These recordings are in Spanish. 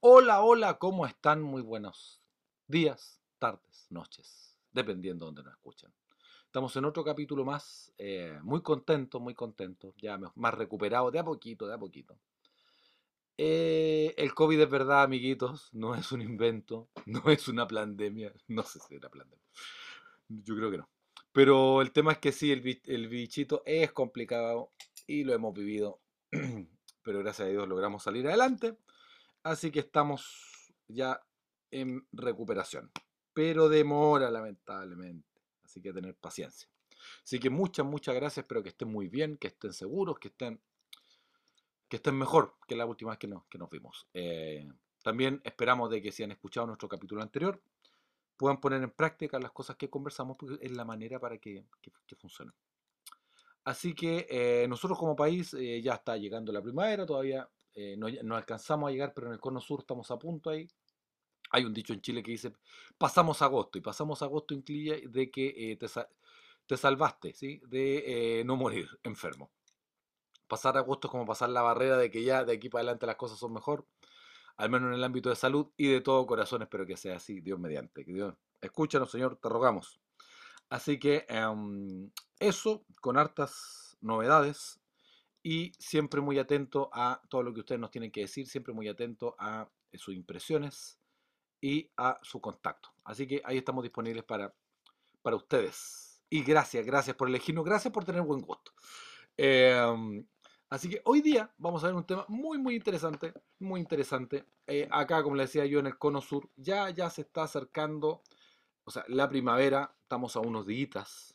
Hola, hola, ¿cómo están? Muy buenos días, tardes, noches, dependiendo de donde nos escuchen. Estamos en otro capítulo más, eh, muy contento, muy contento, ya más recuperado de a poquito, de a poquito. Eh, el COVID es verdad, amiguitos, no es un invento, no es una pandemia, no sé si era pandemia, yo creo que no. Pero el tema es que sí, el, el bichito es complicado y lo hemos vivido, pero gracias a Dios logramos salir adelante. Así que estamos ya en recuperación. Pero demora, lamentablemente. Así que tener paciencia. Así que muchas, muchas gracias. Espero que estén muy bien, que estén seguros, que estén, que estén mejor que la última vez que nos, que nos vimos. Eh, también esperamos de que si han escuchado nuestro capítulo anterior, puedan poner en práctica las cosas que conversamos, porque es la manera para que, que, funcione. Así que eh, nosotros como país eh, ya está llegando la primavera, todavía eh, no, alcanzamos a llegar, pero en el cono sur estamos a punto ahí. Hay un dicho en Chile que dice, pasamos agosto, y pasamos agosto incluye de que eh, te, salvaste, ¿sí? De eh, no morir enfermo. Pasar agosto es como pasar la barrera de que ya de aquí para adelante las cosas son mejor, al menos en el ámbito de salud, y de todo corazón espero que sea así, Dios mediante. Que Dios, escúchanos, Señor, te rogamos. Así que em, eso, con hartas novedades, y siempre muy atento a todo lo que ustedes nos tienen que decir, siempre muy atento a eh, sus impresiones y a su contacto. Así que ahí estamos disponibles para, para ustedes. Y gracias, gracias por elegirnos, gracias por tener buen gusto. Em, así que hoy día vamos a ver un tema muy, muy interesante, muy interesante. Eh, acá, como le decía yo, en el cono sur, ya, ya se está acercando, o sea, la primavera, estamos a unos días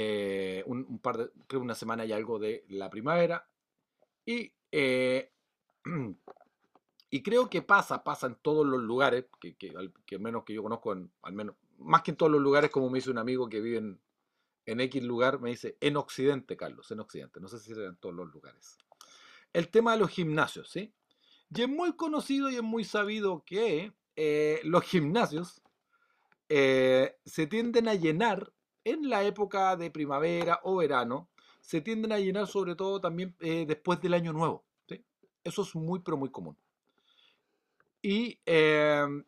eh, un, par de, creo una semana y algo de la primavera. Y, eh, y creo que pasa, pasa en todos los lugares, que, que, que menos que yo conozco, al menos, más que en todos los lugares, como me dice un amigo que vive en, en X lugar, me dice en Occidente, Carlos, en Occidente, no sé si será en todos los lugares. El tema de los gimnasios, ¿sí? Y es muy conocido y es muy sabido que eh, los gimnasios se tienden a llenar en la época de primavera o verano se tienden a llenar sobre todo también eh, después del año nuevo. Eso es muy, pero muy común. Y em,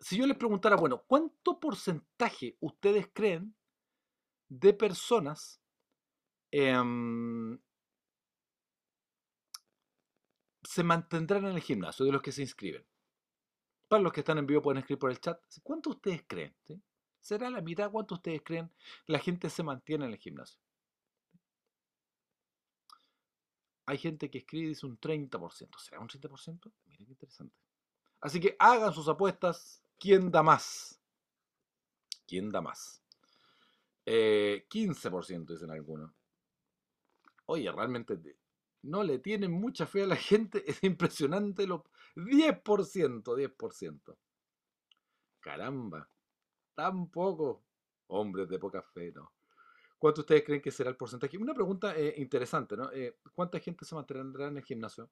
si yo les preguntara, bueno, ¿cuánto porcentaje ustedes creen de personas em, se mantendrán en el gimnasio, de los que se inscriben? Para los que están en vivo pueden escribir por el chat. ¿Cuánto ustedes creen? ¿Será la mitad? ¿Cuánto ustedes creen la gente se mantiene en el gimnasio? Hay gente que escribe y dice un 30%. ¿Será un 30%? Miren qué interesante. Así que hagan sus apuestas. ¿Quién da más? ¿Quién da más? 15% eh, dicen algunos. Oye, realmente no le tienen mucha fe a la gente. Es impresionante lo... 10%, 10%. Caramba. Tampoco. Hombres de poca fe, ¿no? ¿Cuánto ustedes creen que será el porcentaje? Una pregunta eh, interesante, ¿no? Eh, ¿Cuánta gente se mantendrá en el gimnasio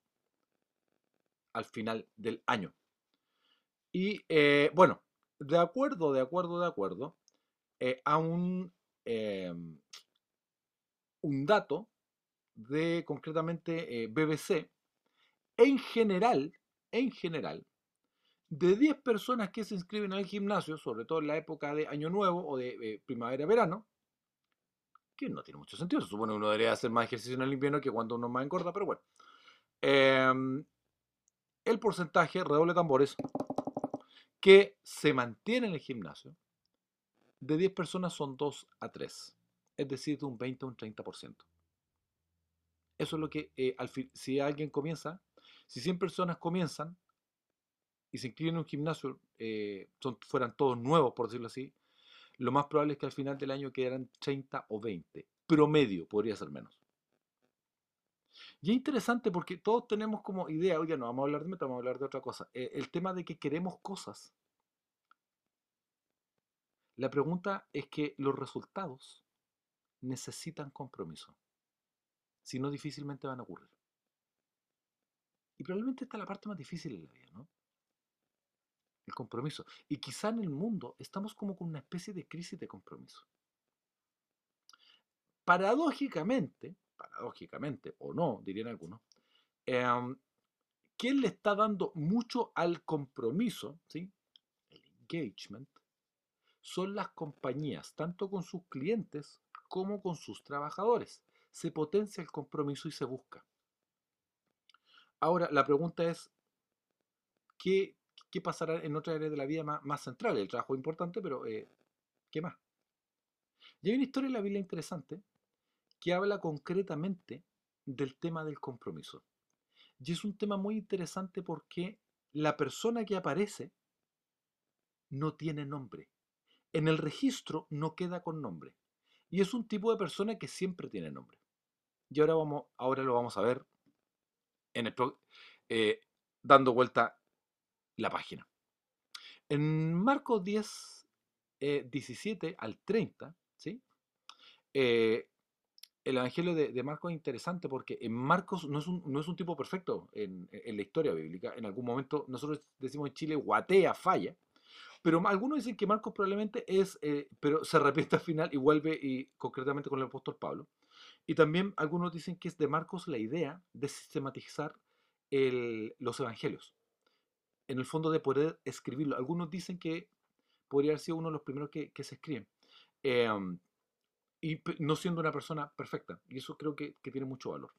al final del año? Y eh, bueno, de acuerdo, de acuerdo, de acuerdo, a un, em, un dato de concretamente BBC, en general, en general, de 10 personas que se inscriben al gimnasio, sobre todo en la época de Año Nuevo o de eh, primavera-verano, que no tiene mucho sentido, se supone que uno debería hacer más ejercicio en el invierno que cuando uno más engorda, pero bueno. Em, el porcentaje, redoble tambores, que se mantiene en el gimnasio, de 10 personas son 2 a 3, es decir, de un 20 a un 30%. Eso es lo que, eh, al si alguien comienza, si 100 personas comienzan, y se inscriben en un gimnasio, eh, son, fueran todos nuevos, por decirlo así, lo más probable es que al final del año quedaran 30 o 20. Promedio, podría ser menos. Y es interesante porque todos tenemos como idea, oye, no vamos a hablar de meta, vamos a hablar de otra cosa. Eh, el tema de que queremos cosas. La pregunta es que los resultados necesitan compromiso. Si no, difícilmente van a ocurrir. Y probablemente esta es la parte más difícil en la vida, ¿no? El compromiso. Y quizá en el mundo estamos como con una especie de crisis de compromiso. Paradójicamente, paradójicamente, o no, dirían algunos, em, ¿quién le está dando mucho al compromiso? ¿sí? El engagement. Son las compañías, tanto con sus clientes como con sus trabajadores. Se potencia el compromiso y se busca. Ahora, la pregunta es, ¿qué, qué pasará en otra área de la vida más, más central? El trabajo es importante, pero eh, ¿qué más? Y hay una historia en la Biblia interesante que habla concretamente del tema del compromiso. Y es un tema muy interesante porque la persona que aparece no tiene nombre. En el registro no queda con nombre. Y es un tipo de persona que siempre tiene nombre. Y ahora, vamos, ahora lo vamos a ver en el, eh, dando vuelta la página. En Marcos 10, 17 eh, al 30, ¿sí? Eh, el Evangelio de, Marcos es interesante porque en Marcos no es un, no es un tipo perfecto en, la historia bíblica. En algún momento nosotros decimos en Chile guatea, falla. Pero algunos dicen que Marcos probablemente es, eh, pero se arrepiente al final y vuelve y concretamente con el apóstol Pablo. Y también algunos dicen que es de Marcos la idea de sistematizar los evangelios. En el fondo de poder escribirlo. Algunos dicen que podría haber sido uno de los primeros que, se escriben. Em, y no siendo una persona perfecta. Y eso creo que, tiene mucho valor.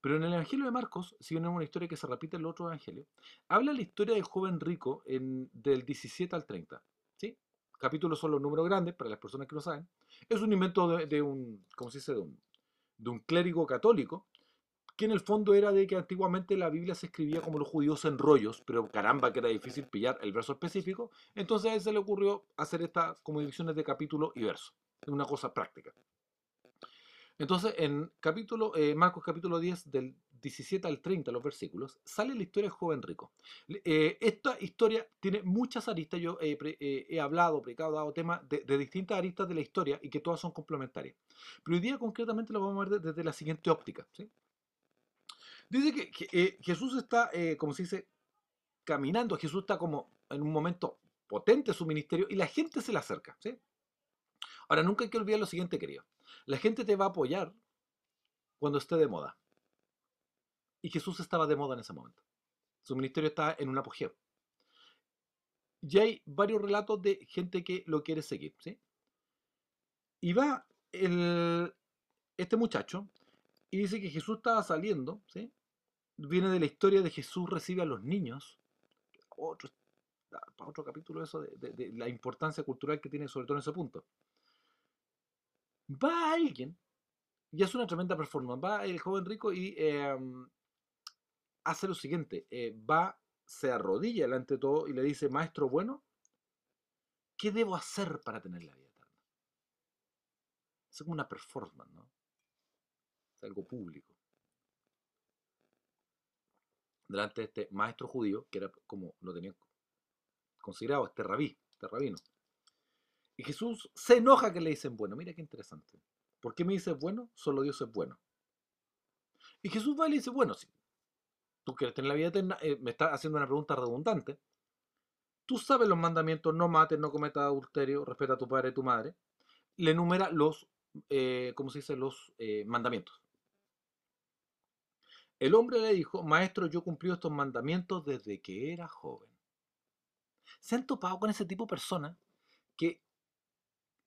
Pero en el Evangelio de Marcos, si bien es una historia que se repite en el otro Evangelio, habla la historia del joven rico en, del 17 al 30. ¿sí? Capítulos son los números grandes, para las personas que lo saben. Es un invento de, un, ¿cómo se dice? De un, de un clérigo católico, que en el fondo era de que antiguamente la Biblia se escribía como los judíos en rollos, pero caramba que era difícil pillar el verso específico, entonces a él se le ocurrió hacer estas como divisiones de capítulo y verso una cosa práctica. Entonces, en eh, Marcos capítulo 10, del 17 al 30, los versículos, sale la historia del joven rico. Eh, esta historia tiene muchas aristas. Yo eh, he hablado, predicado, dado temas de, distintas aristas de la historia y que todas son complementarias. Pero hoy día concretamente lo vamos a ver desde la siguiente óptica. Dice que, Jesús está, como se dice, caminando. Jesús está como en un momento potente su ministerio y la gente se le acerca. Ahora, nunca hay que olvidar lo siguiente, querido. La gente te va a apoyar cuando esté de moda. Y Jesús estaba de moda en ese momento. Su ministerio está en un apogeo. Y hay varios relatos de gente que lo quiere seguir. Y va este muchacho y dice que Jesús estaba saliendo. ¿sí? Viene de la historia de Jesús recibe a los niños. Otro, para otro capítulo eso de la importancia cultural que tiene sobre todo en ese punto va alguien y hace una tremenda performance. Va el joven rico y em, hace lo siguiente: eh, va, se arrodilla delante de todo y le dice, Maestro bueno, ¿qué debo hacer para tener la vida eterna? Es como una performance, ¿no? Algo público. Delante de este maestro judío, que era como lo tenía considerado, este rabí, este rabino. Y Jesús se enoja que le dicen bueno. Mira qué interesante. ¿Por qué me dices bueno? Solo Dios es bueno. Y Jesús va y le dice, bueno, si tú quieres tener la vida eterna, eh, me está haciendo una pregunta redundante. Tú sabes los mandamientos, no mates, no cometas adulterio, respeta a tu padre y tu madre. Le enumera los, eh, ¿cómo se dice? Los eh, mandamientos. El hombre le dijo, maestro, yo cumplí estos mandamientos desde que era joven. ¿Se han topado con ese tipo de personas que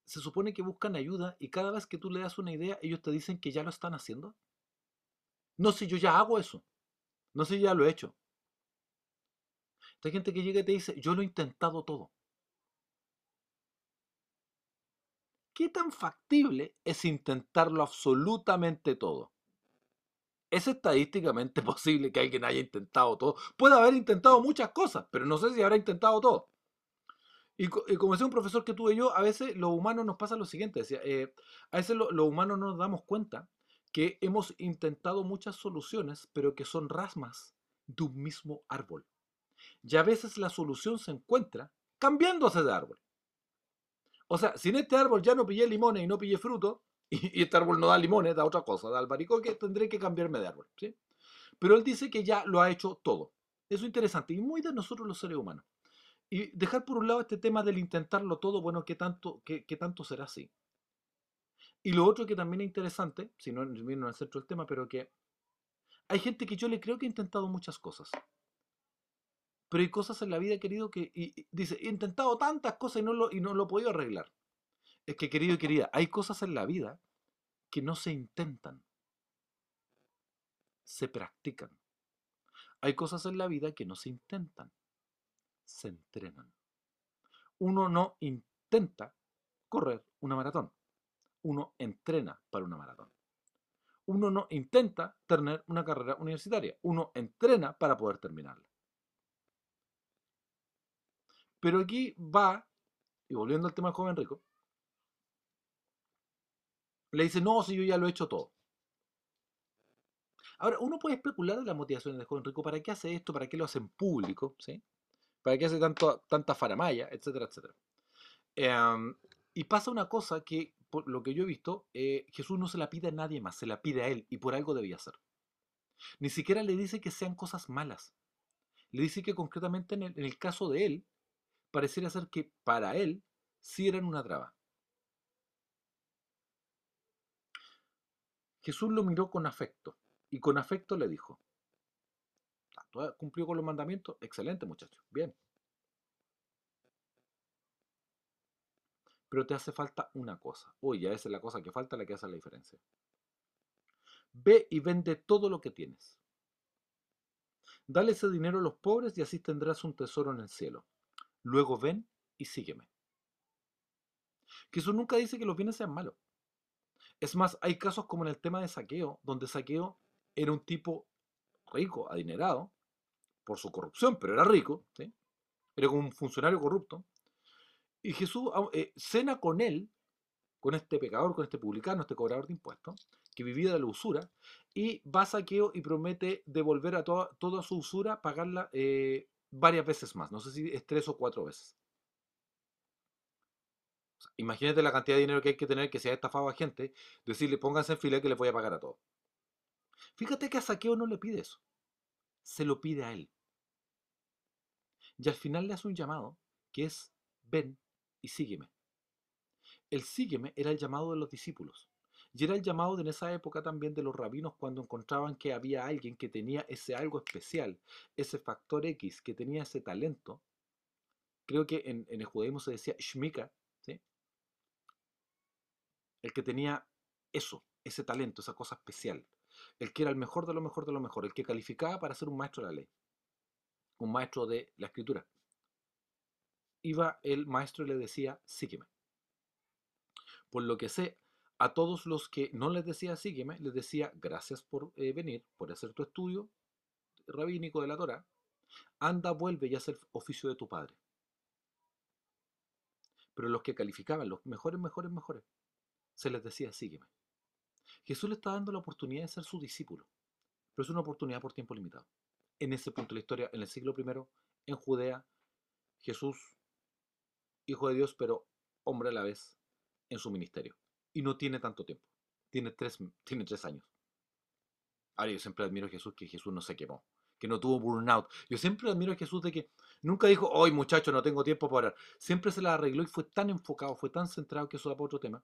se supone que buscan ayuda y cada vez que tú le das una idea, ellos te dicen que ya lo están haciendo. No sé, yo ya hago eso. No sé, ya lo he hecho. Hay gente que llega y te dice, yo lo he intentado todo. ¿Qué tan factible es intentarlo absolutamente todo? Es estadísticamente posible que alguien haya intentado todo. Puede haber intentado muchas cosas, pero no sé si habrá intentado todo. Y, como decía un profesor que tuve yo, a veces los humanos nos pasa lo siguiente, eh, a veces los humanos no nos damos cuenta que hemos intentado muchas soluciones, pero que son rasmas de un mismo árbol. Y a veces la solución se encuentra cambiándose de árbol. O sea, si en este árbol ya no pillé limones y no pillé fruto, y, este árbol no da limones, da otra cosa, da albaricoque, tendré que cambiarme de árbol. ¿sí? Pero él dice que ya lo ha hecho todo. Eso es interesante y muy de nosotros los seres humanos. Y dejar por un lado este tema del intentarlo todo, bueno, ¿qué tanto, qué, tanto será así? Y lo otro que también es interesante, si no viene al centro del tema, pero que hay gente que yo le creo que ha intentado muchas cosas. Pero hay cosas en la vida, querido, que y, dice, he intentado tantas cosas y no, lo, y no lo he podido arreglar. Es que, querido y querida, hay cosas en la vida que no se intentan, se practican. Hay cosas en la vida que no se intentan, se entrenan. Uno no intenta correr una maratón, uno entrena para una maratón. Uno no intenta tener una carrera universitaria, uno entrena para poder terminarla. Pero aquí va, y volviendo al tema del joven rico, le dice, no, si yo ya lo he hecho todo. Ahora, uno puede especular de las motivaciones del joven rico, ¿para qué hace esto? ¿Para qué lo hace en público? ¿Sí? ¿Para qué hace tanto, tanta faramaya? Etcétera, etcétera. Em, y pasa una cosa que, por lo que yo he visto, eh, Jesús no se la pide a nadie más, se la pide a él, y por algo debía ser. Ni siquiera le dice que sean cosas malas. Le dice que concretamente en el caso de él, pareciera ser que para él sí eran una traba. Jesús lo miró con afecto y con afecto le dijo, ah, cumplió con los mandamientos? Excelente muchacho, bien. Pero te hace falta una cosa. Oye, esa es la cosa que falta, la que hace la diferencia. Ve y vende todo lo que tienes. Dale ese dinero a los pobres y así tendrás un tesoro en el cielo. Luego ven y sígueme. Jesús nunca dice que los bienes sean malos. Es más, hay casos como en el tema de saqueo, donde saqueo era un tipo rico, adinerado, por su corrupción, pero era rico, era como un funcionario corrupto. Y Jesús eh, cena con él, con este pecador, con este publicano, este cobrador de impuestos, que vivía de la usura, y va a saqueo y promete devolver a toda, su usura, pagarla eh, varias veces más. No sé si es tres o cuatro veces imagínate la cantidad de dinero que hay que tener que se ha estafado a gente, decirle pónganse en fila que les voy a pagar a todos. Fíjate que a Saqueo no le pide eso, se lo pide a él. Y al final le hace un llamado que es ven y sígueme. El sígueme era el llamado de los discípulos. Y era el llamado de en esa época también de los rabinos cuando encontraban que había alguien que tenía ese algo especial, ese factor X, que tenía ese talento. Creo que en, en el judaísmo se decía shmika, el que tenía eso, ese talento, esa cosa especial, el que era el mejor de lo mejor de lo mejor, el que calificaba para ser un maestro de la ley, un maestro de la escritura. Iba el maestro y le decía, sígueme. Por lo que sé, a todos los que no les decía sígueme, les decía gracias por eh, venir, por hacer tu estudio rabínico de la Torah, anda, vuelve y haz el oficio de tu padre. Pero los que calificaban, los mejores, mejores, mejores, se les decía, sígueme. Jesús le está dando la oportunidad de ser su discípulo, pero es una oportunidad por tiempo limitado. En ese punto de la historia, en el siglo I, en Judea, Jesús, hijo de Dios, pero hombre a la vez, en su ministerio. Y no tiene tanto tiempo. Tiene tres, tiene tres años. Ahora yo siempre admiro a Jesús que Jesús no se quemó, que no tuvo burnout. Yo siempre admiro a Jesús de que nunca dijo, hoy muchacho, no tengo tiempo para orar. Siempre se la arregló y fue tan enfocado, fue tan centrado que eso da para otro tema,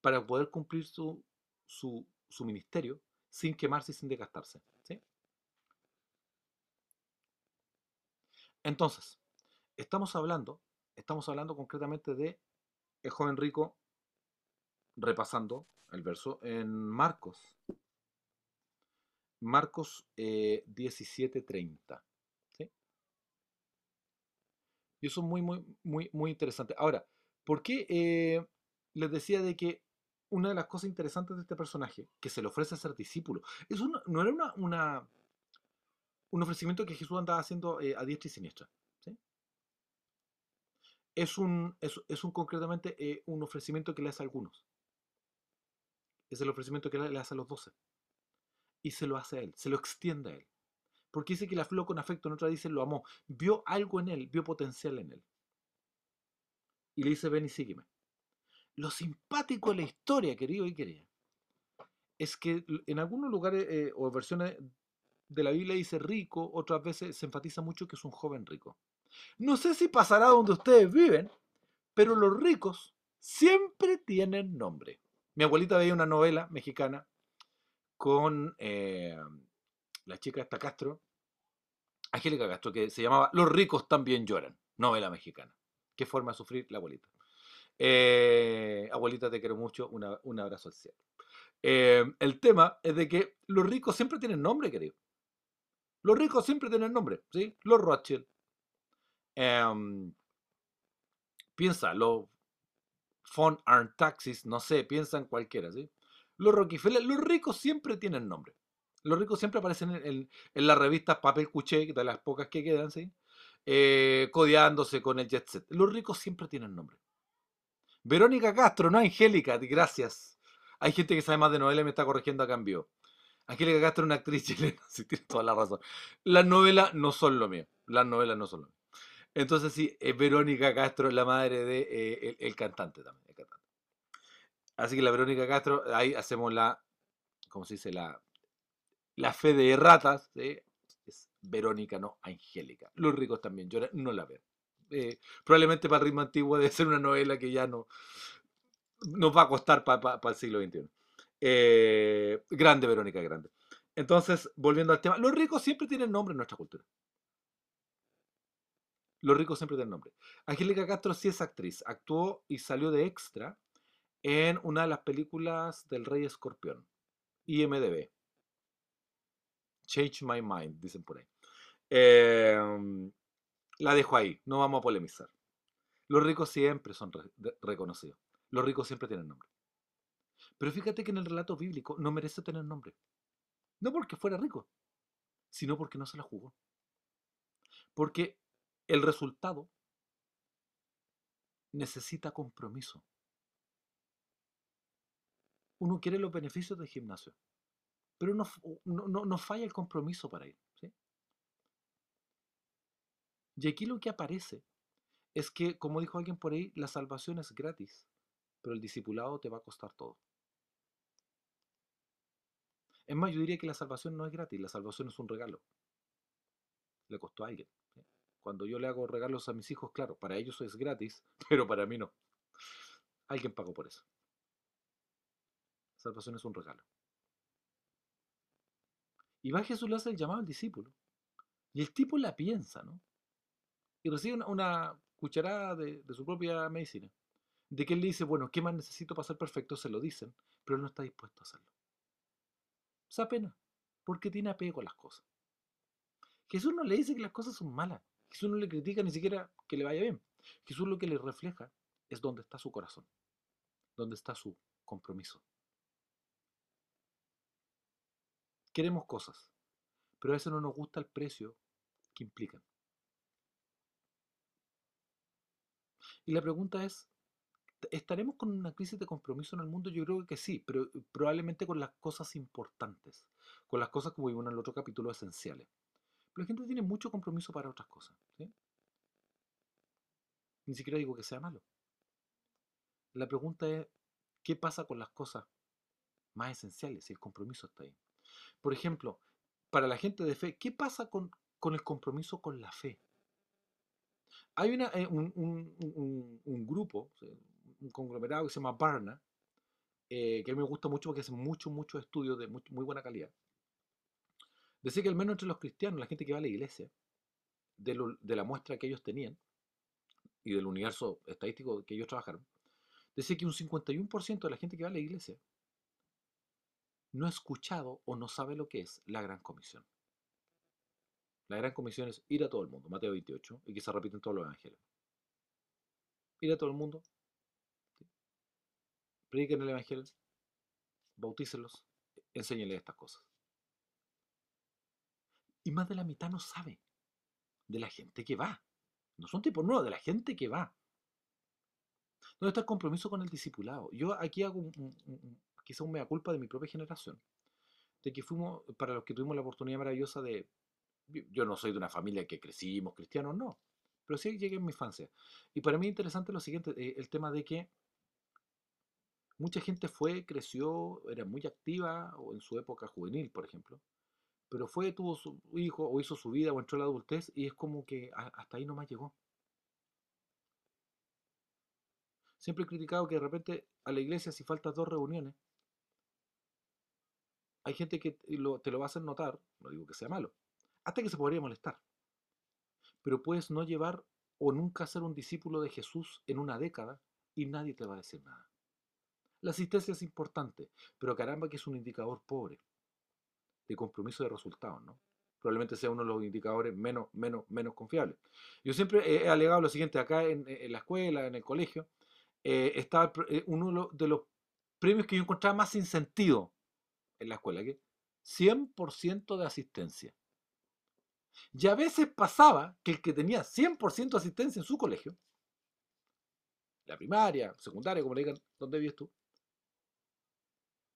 para poder cumplir su, su, ministerio sin quemarse y sin desgastarse. Entonces, estamos hablando, estamos hablando concretamente de el joven rico, repasando el verso en Marcos. Marcos eh, 17:30. Y eso es muy, muy, muy, muy interesante. Ahora, ¿por qué eh, les decía de que una de las cosas interesantes de este personaje, que se le ofrece a ser discípulo, eso no, era una, un ofrecimiento que Jesús andaba haciendo eh, a diestra y siniestra. Es, un, es, un concretamente eh, un ofrecimiento que le hace a algunos. Es el ofrecimiento que le hace a los doce. Y se lo hace a él, se lo extiende a él. Porque dice que la flor con afecto, en otra dice lo amó. Vio algo en él, vio potencial en él. Y le dice, ven y sígueme. Lo simpático de la historia, querido y querida, es que en algunos lugares eh, o versiones de la Biblia dice rico, otras veces se enfatiza mucho que es un joven rico. No sé si pasará donde ustedes viven, pero los ricos siempre tienen nombre. Mi abuelita veía una novela mexicana con eh, la chica Castro, Angélica Castro, que se llamaba Los ricos también lloran, novela mexicana. Qué forma de sufrir la abuelita. Eh, abuelita, te quiero mucho, una- un abrazo al cielo. Eh, el tema es de que los ricos siempre tienen nombre, querido. Los ricos siempre tienen nombre, ¿sí? Los Rothschild. Em, piensa, los Von Arn Taxis, no sé, piensa en cualquiera, ¿sí? Los Rockefeller, los ricos siempre tienen nombre. Los ricos siempre aparecen en, en- en las revistas Papel Cuché, de las pocas que quedan, ¿sí? Eh, codeándose con el jet set. Los ricos siempre tienen nombre. Verónica Castro, no Angélica, gracias. Hay gente que sabe más de novela y me está corrigiendo a cambio. Angélica Castro es una actriz chilena, sí, tiene toda la razón. Las novelas no son lo mío. Las novelas no son lo mío. Entonces sí, es Verónica Castro, la madre de eh, cantante también. el cantante. Así que la Verónica Castro, ahí hacemos la, ¿cómo se dice? La, la fe de ratas, ¿sí? es Verónica, no Angélica. Los ricos también lloran, no la ven. Eh, probablemente para el ritmo antiguo debe ser una novela que ya no nos va a costar para el siglo XXI. Eh, grande, Verónica, grande. Entonces, volviendo al tema, los ricos siempre tienen nombre en nuestra cultura. Los ricos siempre tienen nombre. Angélica Castro sí es actriz. Actuó y salió de extra en una de las películas del Rey Escorpión. IMDB. Change My Mind, dicen por ahí. Eh, la dejo ahí, no vamos a polemizar. Los ricos siempre son reconocidos. Los ricos siempre tienen nombre. Pero fíjate que en el relato bíblico no merece tener nombre. No porque fuera rico, sino porque no se la jugó. Porque el resultado necesita compromiso. Uno quiere los beneficios del gimnasio, pero no, no, no- no falla el compromiso para ir. Y aquí lo que aparece es que, como dijo alguien por ahí, la salvación es gratis, pero el discipulado te va a costar todo. Es más, yo diría que la salvación no es gratis, la salvación es un regalo. Le costó a alguien. Cuando yo le hago regalos a mis hijos, claro, para ellos es gratis, pero para mí no. Alguien pagó por eso. Salvación es un regalo. Y va Jesús le hace el llamado al discípulo. Y el tipo la piensa, ¿no? Y recibe una, cucharada de, su propia medicina. De que él le dice, bueno, ¿qué más necesito para ser perfecto? Se lo dicen, pero él no está dispuesto a hacerlo. Se pena, porque tiene apego a las cosas. Jesús no le dice que las cosas son malas. Jesús no le critica ni siquiera que le vaya bien. Jesús lo que le refleja es dónde está su corazón, dónde está su compromiso. Queremos cosas, pero a veces no nos gusta el precio que implican. Y la pregunta es, ¿estaremos con una crisis de compromiso en el mundo? Yo creo que sí, pero eh, probablemente con las cosas importantes, con las cosas como vimos en el otro capítulo esenciales. Pero la gente tiene mucho compromiso para otras cosas. Ni siquiera digo que sea malo. La pregunta es, ¿qué pasa con las cosas más esenciales si el compromiso está ahí? Por ejemplo, para la gente de fe, ¿qué pasa con, con el compromiso con la fe? Hay eh, un, grupo, un conglomerado que se llama Barna, eh, que a mí me gusta mucho porque hace muchos, muchos estudios de muy buena calidad. Decía que al menos entre los cristianos, la gente que va a la iglesia, de, de la muestra que ellos tenían y del universo estadístico que ellos trabajaron, decía que un 51% de la gente que va a la iglesia no ha escuchado o no sabe lo que es la gran comisión. La gran comisión es ir a todo el mundo, Mateo 28, y que se repite en todos los evangelios. Ir a todo el mundo, ¿sí? prediquen el evangelio, bautícelos, enséñenles estas cosas. Y más de la mitad no sabe de la gente que va. No son tipos nuevos, de la gente que va. ¿Dónde está el compromiso con el discipulado? Yo aquí hago un, un- quizá un mea culpa de mi propia generación. De que fuimos, para los que tuvimos la oportunidad maravillosa de. Yo no soy de una familia que crecimos cristianos, no. Pero sí llegué en mi infancia. Y para mí es interesante lo siguiente: eh, el tema de que mucha gente fue, creció, era muy activa, o en su época juvenil, por ejemplo. Pero fue, tuvo su hijo, o hizo su vida, o entró a la adultez, y es como que hasta ahí nomás llegó. Siempre he criticado que de repente a la iglesia, si faltas dos reuniones, hay gente que te lo va a hacer notar, no digo que sea malo, hasta que se podría molestar. pero puedes no llevar o nunca ser un discípulo de Jesús en una década y nadie te va a decir nada. La asistencia es importante, pero caramba que es un indicador pobre de compromiso de resultados, ¿no? Probablemente sea uno de los indicadores menos, menos, menos confiables. Yo siempre he alegado lo siguiente, acá en, la escuela, en el colegio, eh, estaba eh, uno de los premios que yo encontraba más sin sentido en la escuela, que 100% de asistencia. Y a veces pasaba que el que tenía 100% de asistencia en su colegio, la primaria, secundaria, como le digan, ¿dónde vives tú?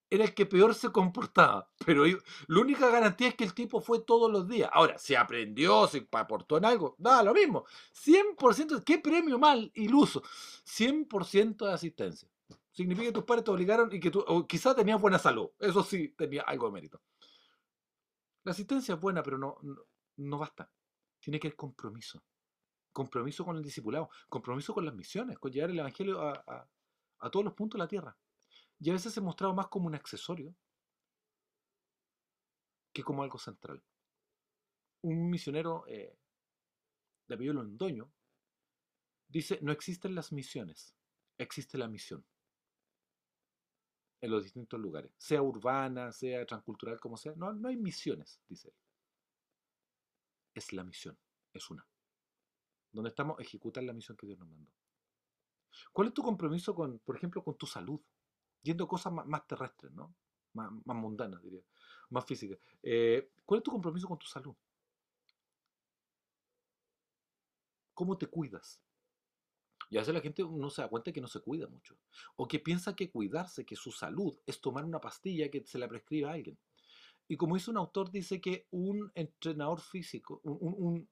Era el que peor se comportaba. Pero la única garantía es que el tipo fue todos los días. Ahora, si aprendió, si aportó en algo, da lo mismo. 100%, ¿qué premio mal, iluso? 100% de asistencia. Significa que tus padres te obligaron y que tú, quizás tenías buena salud. Eso sí, tenía algo de mérito. La asistencia es buena, pero no basta. Tiene que haber compromiso. Compromiso con el discipulado, compromiso con las misiones, con llevar el Evangelio a, todos los puntos de la tierra. Y a veces se ha mostrado más como un accesorio que como algo central. Un misionero eh, de apellido Londoño dice, no existen las misiones, existe la misión en los distintos lugares, sea urbana, sea transcultural, como sea. No, no hay misiones, dice él es la misión, es una. Donde estamos, ejecutar la misión que Dios nos mandó. ¿Cuál es tu compromiso con, por ejemplo, con tu salud? Yendo cosas más, terrestres, ¿no? Más, mundanas, diría, más físicas. Eh, ¿Cuál es tu compromiso con tu salud? ¿Cómo te cuidas? Y a veces la gente no se da cuenta que no se cuida mucho. O que piensa que cuidarse, que su salud es tomar una pastilla que se la prescribe a alguien. Y como dice un autor, dice que un entrenador físico, un,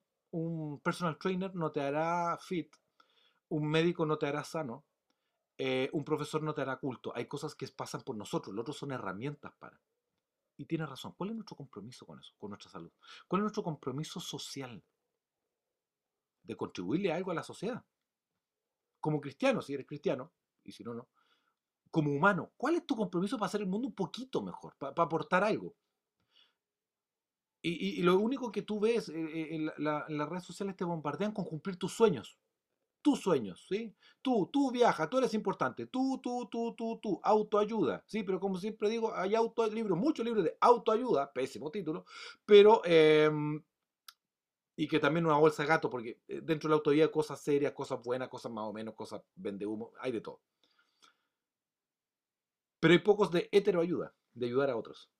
personal trainer no te hará fit, un médico no te hará sano, eh, un profesor no te hará culto. Hay cosas que pasan por nosotros, los otros son herramientas para. Y tiene razón. ¿Cuál es nuestro compromiso con eso, con nuestra salud? ¿Cuál es nuestro compromiso social? De contribuirle algo a la sociedad. Como cristiano, si eres cristiano, y si no, no. Como humano, ¿cuál es tu compromiso para hacer el mundo un poquito mejor, para aportar algo? Y, lo único que tú ves eh, eh, en, las redes sociales te bombardean con cumplir tus sueños. Tus sueños, ¿sí? Tú, tú viaja, tú eres importante. Tú, tú, tú, tú, tú. Autoayuda, ¿sí? Pero como siempre digo, hay auto, libros, muchos libros de autoayuda, pésimo título, pero... Em, y que también una bolsa de gato, porque eh, dentro de la autoayuda hay cosas serias, cosas buenas, cosas más o menos, cosas vende humo, hay de todo. Pero hay pocos de heteroayuda, de ayudar a otros.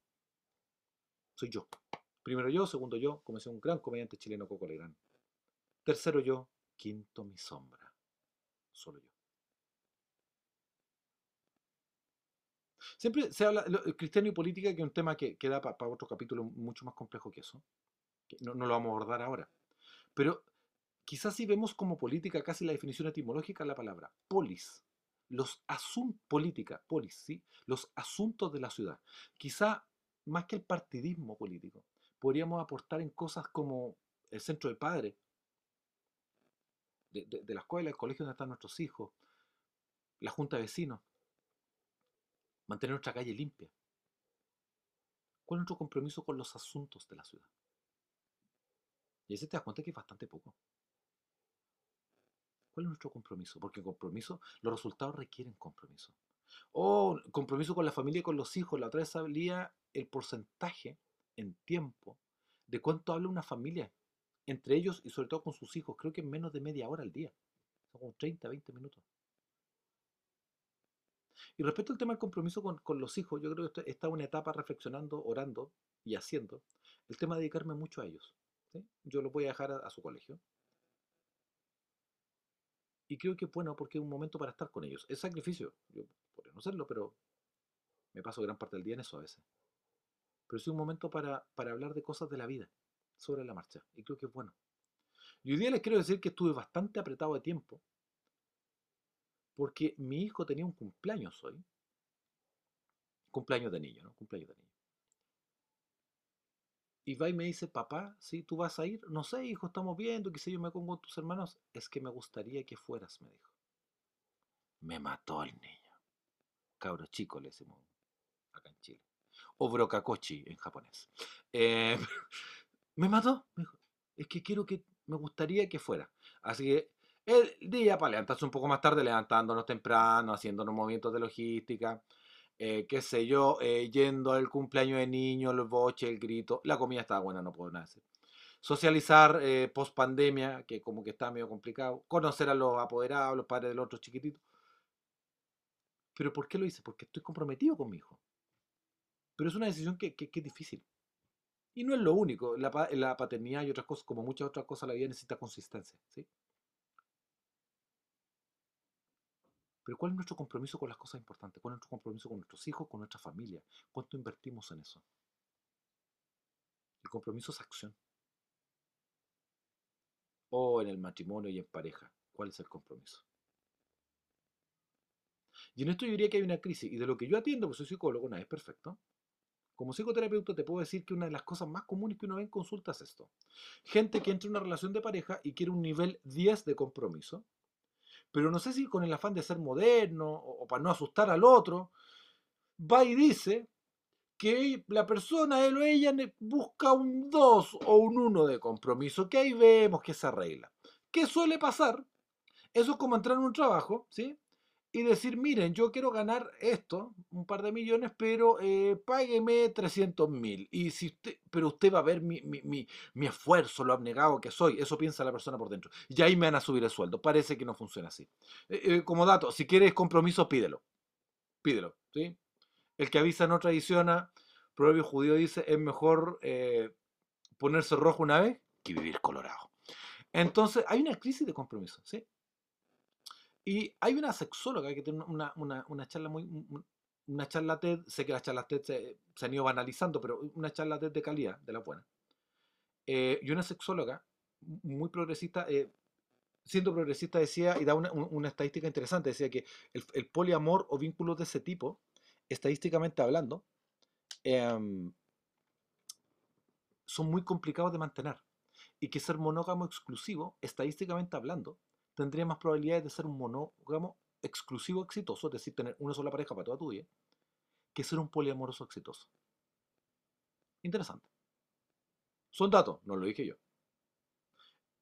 Soy yo. Primero yo, segundo yo, como decía un gran comediante chileno Coco Legrand. Tercero yo, quinto mi sombra. Solo yo. Siempre se habla de cristiano y política, que es un tema que, da para otro capítulo mucho más complejo que eso. no, no, lo vamos a abordar ahora. Pero quizás si vemos como política casi la definición etimológica de la palabra polis. Los asuntos, política, polis, ¿sí? Los asuntos de la ciudad. Quizá más que el partidismo político, podríamos aportar en cosas como el centro del padre, de, la escuela, el colegio donde están nuestros hijos, la junta de vecinos, mantener nuestra calle limpia. ¿Cuál es nuestro compromiso con los asuntos de la ciudad? Y ese te das cuenta que es bastante poco. ¿Cuál es nuestro compromiso? Porque compromiso, los resultados requieren compromiso. O compromiso con la familia y con los hijos. La otra vez salía el porcentaje en tiempo de cuánto habla una familia entre ellos y sobre todo con sus hijos. Creo que en menos de media hora al día. Son como 30, 20 minutos. Y respecto al tema del compromiso con, los hijos, yo creo que está una etapa reflexionando, orando y haciendo el tema de dedicarme mucho a ellos. Yo lo voy a dejar a, su colegio. Y creo que es bueno porque es un momento para estar con ellos. Es sacrificio. Yo podría no serlo, pero me paso gran parte del día en eso a veces pero es un momento para, hablar de cosas de la vida, sobre la marcha, y creo que es bueno. Y hoy día les quiero decir que estuve bastante apretado de tiempo, porque mi hijo tenía un cumpleaños hoy, cumpleaños de niño, ¿no? Cumpleaños de niño. Y va y me dice, papá, ¿sí? ¿Tú vas a ir? No sé, hijo, estamos viendo, qué sé yo, me pongo con tus hermanos. Es que me gustaría que fueras, me dijo. Me mató el niño. Cabro chico, le decimos acá en Chile o brokakochi en japonés. Eh, me mató, me dijo, es que quiero que me gustaría que fuera. Así que el día para levantarse un poco más tarde, levantándonos temprano, haciéndonos movimientos de logística, eh, qué sé yo, eh, yendo al cumpleaños de niños, el boche, el grito. La comida estaba buena, no puedo nada hacer. Socializar post pandemia, que como que está medio complicado. Conocer a los apoderados, los padres del otro chiquitito. ¿Pero por qué lo hice? Porque estoy comprometido con mi hijo. Pero es una decisión que, es difícil. Y no es lo único. La, paternidad y otras cosas, como muchas otras cosas, la vida necesita consistencia. ¿sí? Pero ¿cuál es nuestro compromiso con las cosas importantes? ¿Cuál es nuestro compromiso con nuestros hijos, con nuestra familia? ¿Cuánto invertimos en eso? El compromiso es acción. O en el matrimonio y en pareja. ¿Cuál es el compromiso? Y en esto yo diría que hay una crisis. Y de lo que yo atiendo, porque soy psicólogo, nada es perfecto. Como psicoterapeuta te puedo decir que una de las cosas más comunes que uno ve en consulta es esto. Gente que entra en una relación de pareja y quiere un nivel 10 de compromiso, pero no sé si con el afán de ser moderno o, para no asustar al otro, va y dice que la persona, él o ella, busca un 2 o un 1 de compromiso, que ahí vemos que se arregla. ¿Qué suele pasar? Eso es como entrar en un trabajo, ¿sí? Y decir, miren, yo quiero ganar esto, un par de millones, pero eh, págueme 300 mil. Y si usted, pero usted va a ver mi, mi, mi, mi, esfuerzo, lo abnegado que soy. Eso piensa la persona por dentro. Y ahí me van a subir el sueldo. Parece que no funciona así. Eh, eh, como dato, si quieres compromiso, pídelo. Pídelo, ¿sí? El que avisa no traiciona. Proverbio judío dice, es mejor eh, ponerse rojo una vez que vivir colorado. Entonces, hay una crisis de compromiso, ¿sí? Y hay una sexóloga que tiene una, una, una charla muy, una charla TED, sé que las charlas TED se, se, han ido banalizando, pero una charla TED de calidad, de la buena. Eh, y una sexóloga muy progresista, eh, siendo progresista, decía, y da una, una, estadística interesante, decía que el, el, poliamor o vínculos de ese tipo, estadísticamente hablando, eh, son muy complicados de mantener. Y que ser monógamo exclusivo, estadísticamente hablando, tendría más probabilidades de ser un monógamo exclusivo exitoso, es decir, tener una sola pareja para toda tu vida, que ser un poliamoroso exitoso. Interesante. Son datos, no lo dije yo.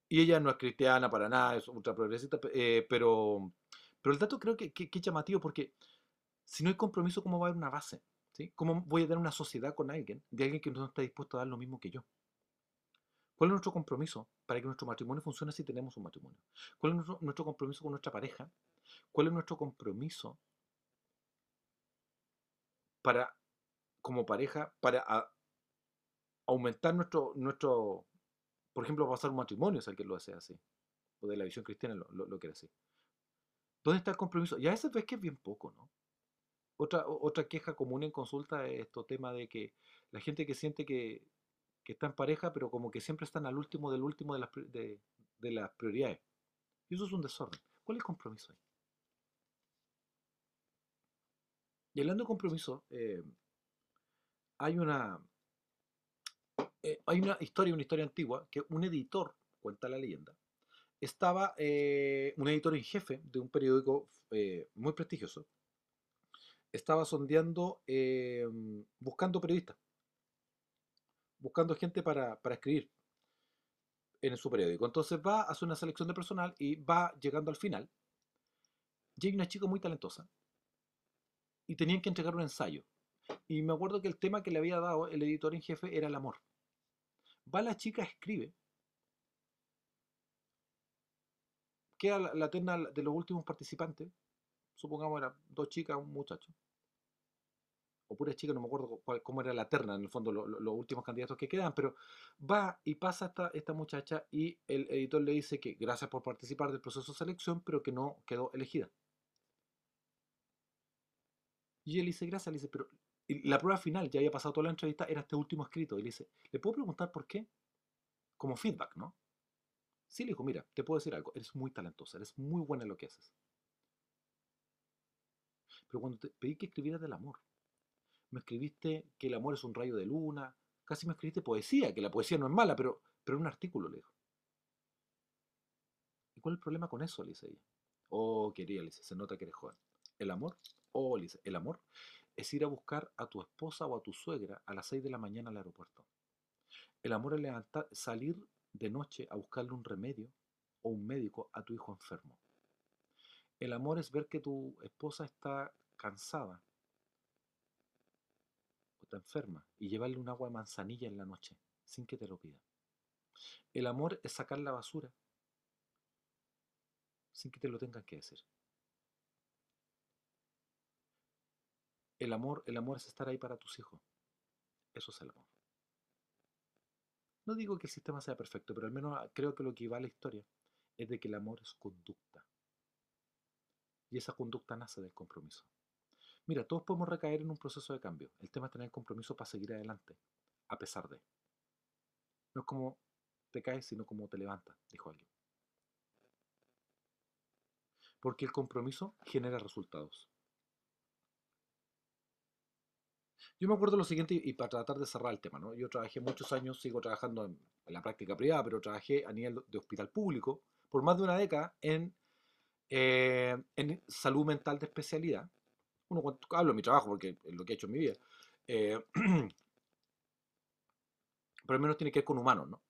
Y ella no es cristiana para nada, es ultra progresista, eh, pero, pero el dato creo que, que, es llamativo porque si no hay compromiso, ¿cómo va a haber una base? ¿Cómo voy a tener una sociedad con alguien, de alguien que no está dispuesto a dar lo mismo que yo? ¿Cuál es nuestro compromiso para que nuestro matrimonio funcione si tenemos un matrimonio? ¿Cuál es nuestro, compromiso con nuestra pareja? ¿Cuál es nuestro compromiso para, como pareja, para a, aumentar nuestro, nuestro, por ejemplo, pasar un matrimonio, si alguien lo desea así, o de la visión cristiana lo, lo, lo quiere así? ¿Dónde está el compromiso? Y a veces ves que es bien poco, ¿no? Otra, otra queja común en consulta es este tema de que la gente que siente que, que está en pareja, pero como que siempre están al último del último de las, de, las prioridades. Y eso es un desorden. ¿Cuál es el compromiso ahí? Y hablando de compromiso, eh, hay una eh, hay una historia, una historia antigua, que un editor, cuenta la leyenda, estaba, eh, un editor en jefe de un periódico muy prestigioso, estaba sondeando, buscando periodistas buscando gente para, para escribir en su periódico. Entonces va, hace una selección de personal y va llegando al final. Hay una chica muy talentosa y tenían que entregar un ensayo. Y me acuerdo que el tema que le había dado el editor en jefe era el amor. Va la chica, escribe. Queda la, la terna de los últimos participantes. Supongamos eran dos chicas, un muchacho o pura chica, no me acuerdo cómo era la terna, en el fondo, los lo, lo últimos candidatos que quedan, pero va y pasa esta, esta muchacha y el editor le dice que gracias por participar del proceso de selección, pero que no quedó elegida. Y él dice, gracias, le dice, pero la prueba final, ya había pasado toda la entrevista, era este último escrito. Y le dice, ¿le puedo preguntar por qué? Como feedback, ¿no? Sí, le dijo, mira, te puedo decir algo, eres muy talentosa, eres muy buena en lo que haces. Pero cuando te pedí que escribieras del amor, me escribiste que el amor es un rayo de luna, casi me escribiste poesía, que la poesía no es mala, pero, pero un artículo, le dijo. ¿Y cuál es el problema con eso? Le dice ella. Oh, querida, le dice, se nota que eres joven. ¿El amor? Oh, le dice, el amor es ir a buscar a tu esposa o a tu suegra a las 6 de la mañana al aeropuerto. El amor es levantar, salir de noche a buscarle un remedio o un médico a tu hijo enfermo. El amor es ver que tu esposa está cansada está enferma y llevarle un agua de manzanilla en la noche sin que te lo pida. El amor es sacar la basura sin que te lo tengan que decir. El amor, el amor es estar ahí para tus hijos. Eso es el amor. No digo que el sistema sea perfecto, pero al menos ah, creo que lo que va a la historia es de que el amor es conducta. Y esa conducta nace del compromiso. Mira, todos podemos recaer en un proceso de cambio. El tema es tener compromiso para seguir adelante, a pesar de. No es como te caes, sino como te levantas, dijo alguien. Porque el compromiso genera resultados. Yo me acuerdo lo siguiente, y para tratar de cerrar el tema, ¿no? Yo trabajé muchos años, sigo trabajando en, la práctica privada, pero trabajé a nivel de hospital público por más de una década en, eh, en salud mental de especialidad. Cuando hablo de mi trabajo, porque es lo que he hecho en mi vida, eh, pero al menos tiene que ver con humanos, ¿no?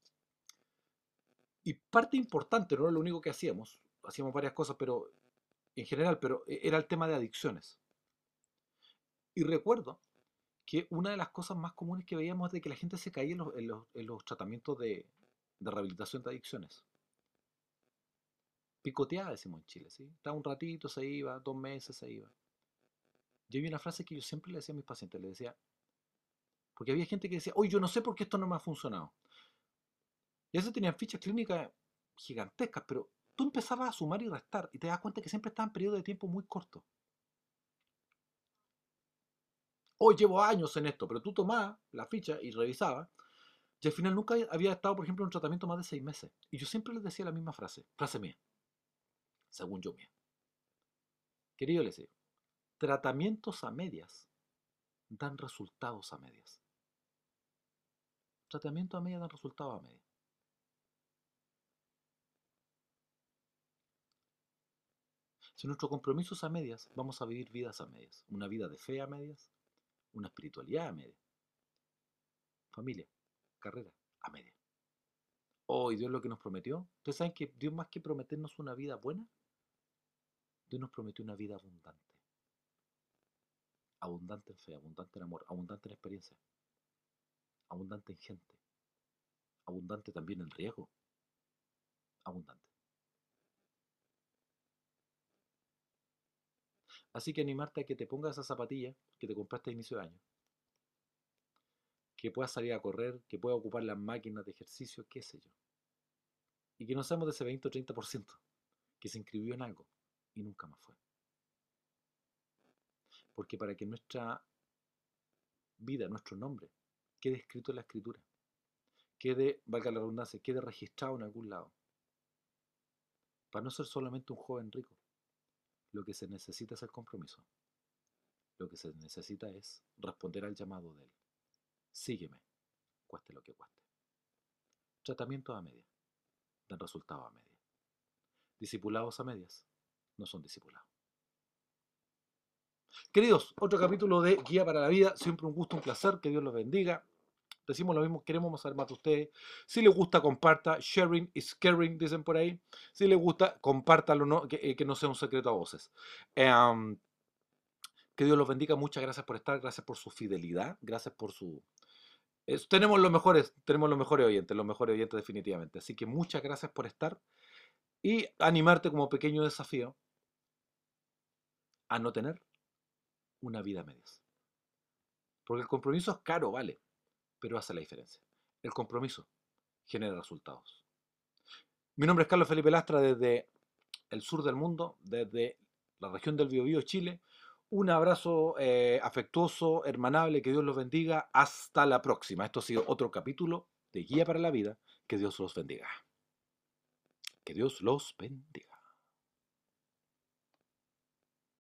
Y parte importante, no era lo único que hacíamos, hacíamos varias cosas, pero en general, pero e, era el tema de adicciones. Y recuerdo que una de las cosas más comunes que veíamos es de que la gente se caía en los, tratamientos de, rehabilitación de adicciones. Picoteada, decimos en Chile, ¿sí? Estaba un ratito, se iba, dos meses se iba. Yo vi una frase que yo siempre le decía a mis pacientes, le decía, porque había gente que decía, oye, yo no sé por qué esto no me ha funcionado. Y eso tenían fichas clínicas gigantescas, pero tú empezabas a sumar y restar y te das cuenta que siempre estaban periodos de tiempo muy cortos. Hoy llevo años en esto, pero tú tomabas la ficha y revisabas, y al final nunca había estado, por ejemplo, en un tratamiento más de seis meses. Y yo siempre les decía la misma frase, frase mía, según yo mía. Querido, les digo, tratamientos a medias dan resultados a medias. Tratamientos a medias dan resultados a medias. Si nuestro compromiso es a medias, vamos a vivir vidas a medias. Una vida de fe a medias, una espiritualidad a media. Familia, carrera, a media. Oh, y Dios lo que nos prometió. ¿Ustedes saben que Dios más que prometernos una vida buena, Dios nos prometió una vida abundante. Abundante en fe, abundante en amor, abundante en experiencia, abundante en gente, abundante también en riesgo, abundante. Así que animarte a que te pongas esa zapatilla que te compraste a inicio de año. Que puedas salir a correr, que puedas ocupar las máquinas de ejercicio, qué sé yo. Y que no seamos de ese 20 o 30% que se inscribió en algo y nunca más fue. Porque para que nuestra vida, nuestro nombre, quede escrito en la escritura, quede, valga la redundancia, quede registrado en algún lado, para no ser solamente un joven rico, lo que se necesita es el compromiso. Lo que se necesita es responder al llamado de él. Sígueme, cueste lo que cueste. Tratamiento a media. Dan resultado a media. Discipulados a medias no son discipulados. Queridos, otro capítulo de Guía para la Vida. Siempre un gusto, un placer. Que Dios los bendiga decimos lo mismo, queremos saber más de ustedes. Si les gusta, comparta. Sharing is caring, dicen por ahí. Si les gusta, compártalo, no, que, eh, no sea un secreto a voces. Em, que Dios los bendiga. Muchas gracias por estar, gracias por su fidelidad, gracias por su... tenemos los mejores, tenemos los mejores oyentes, los mejores oyentes definitivamente. Así que muchas gracias por estar y animarte como pequeño desafío a no tener una vida a medias. Porque el compromiso es caro, vale pero hace la diferencia. El compromiso genera resultados. Mi nombre es Carlos Felipe Lastra desde el sur del mundo, desde la región del Biobío, Chile. Un abrazo eh, afectuoso, hermanable, que Dios los bendiga. Hasta la próxima. Esto ha sido otro capítulo de Guía para la Vida. Que Dios los bendiga. Que Dios los bendiga.